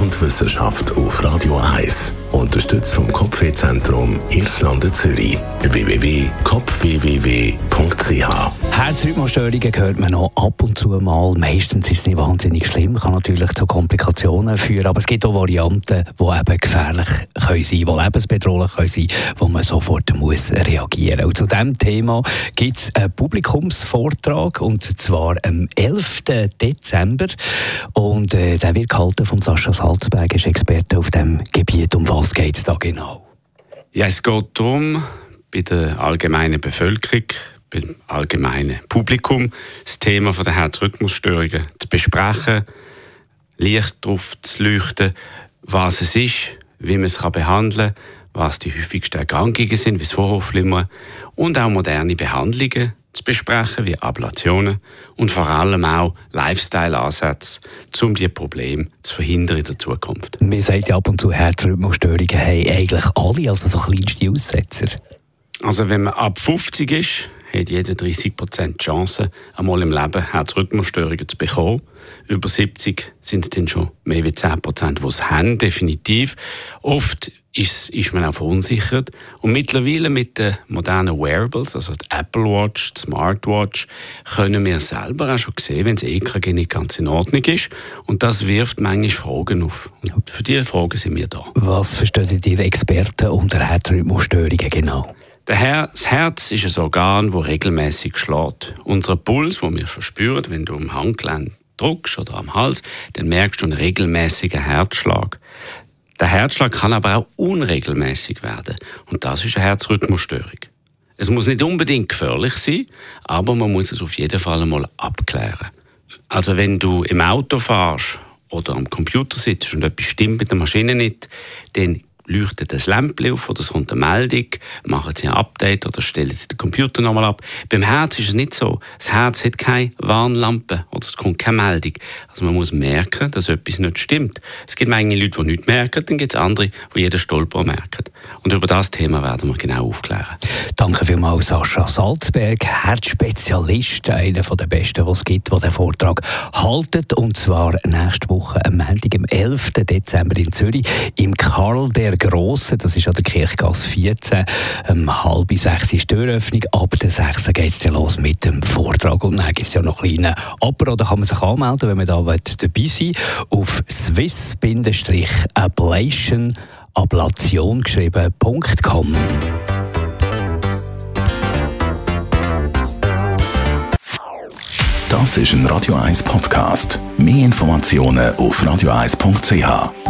und Wissenschaft auf Radio 1. Unterstützt vom Kopfwehzentrum Irlande Zürich. www.kopfwww.ch Herzrhythmusstörungen hört man noch ab und zu mal. Meistens ist es nicht wahnsinnig schlimm, kann natürlich zu Komplikationen führen. Aber es gibt auch Varianten, die eben gefährlich können sein, die lebensbedrohlich können sein, wo man sofort muss reagieren. Und zu diesem Thema gibt es einen Publikumsvortrag und zwar am 11. Dezember und äh, der wird gehalten von Sascha Salzberg, ist Experte auf dem Gebiet. Um was geht es da genau? Ja, es geht darum, bei der allgemeinen Bevölkerung, beim allgemeinen Publikum, das Thema der Herzrhythmusstörungen zu besprechen, Licht darauf zu leuchten, was es ist, wie man es behandeln kann, was die häufigsten Erkrankungen sind, wie das Vorhofflimmern und auch moderne Behandlungen zu besprechen, wie Ablationen und vor allem auch Lifestyle-Ansätze, um diese Probleme zu verhindern in der Zukunft. Man sagt ja ab und zu, Herzrhythmusstörungen haben eigentlich alle, also so kleinste Aussetzer. Also wenn man ab 50 ist, hat jeder 30% Chance, einmal im Leben Herzrhythmusstörungen zu bekommen. Über 70 sind es dann schon mehr als 10 die es haben, definitiv. Oft ist, ist man auch verunsichert. Und mittlerweile mit den modernen Wearables, also die Apple Watch, die Smartwatch, können wir selber auch schon sehen, wenn das EKG nicht ganz in Ordnung ist. Und das wirft manchmal Fragen auf. Und für diese Fragen sind wir da. Was verstehen die Experten unter Herzrhythmusstörungen genau? Das Herz ist ein Organ, das regelmäßig schlägt. Unser Puls, den wir verspüren, wenn du am Handgelenk drückst oder am Hals, dann merkst du einen regelmäßigen Herzschlag. Der Herzschlag kann aber auch unregelmäßig werden. Und das ist eine Herzrhythmusstörung. Es muss nicht unbedingt gefährlich sein, aber man muss es auf jeden Fall einmal abklären. Also wenn du im Auto fährst oder am Computer sitzt und etwas stimmt mit der Maschine nicht, dann leuchtet ein Lämpchen auf oder es kommt eine Meldung, machen Sie ein Update oder stellen Sie den Computer nochmal ab. Beim Herz ist es nicht so. Das Herz hat keine Warnlampe oder es kommt keine Meldung. Also man muss merken, dass etwas nicht stimmt. Es gibt manche Leute, die nichts merken, dann gibt es andere, die jeden Stolper merken. Und über das Thema werden wir genau aufklären. Danke vielmals, Sascha Salzberg, Herzspezialist, einer der besten, die es gibt, der den Vortrag haltet. Und zwar nächste Woche, am Montag, am 11. Dezember in Zürich, im Karl der Grossen, das ist an der Kirchgasse 14, um halb sechs ist die Türöffnung, ab der 6 geht es dann los mit dem Vortrag und dann gibt es ja noch kleine Aber da kann man sich anmelden, wenn man da dabei sein will, auf swiss-ablation ablation geschrieben.com. Das ist ein Radio 1 Podcast. Mehr Informationen auf radio1.ch.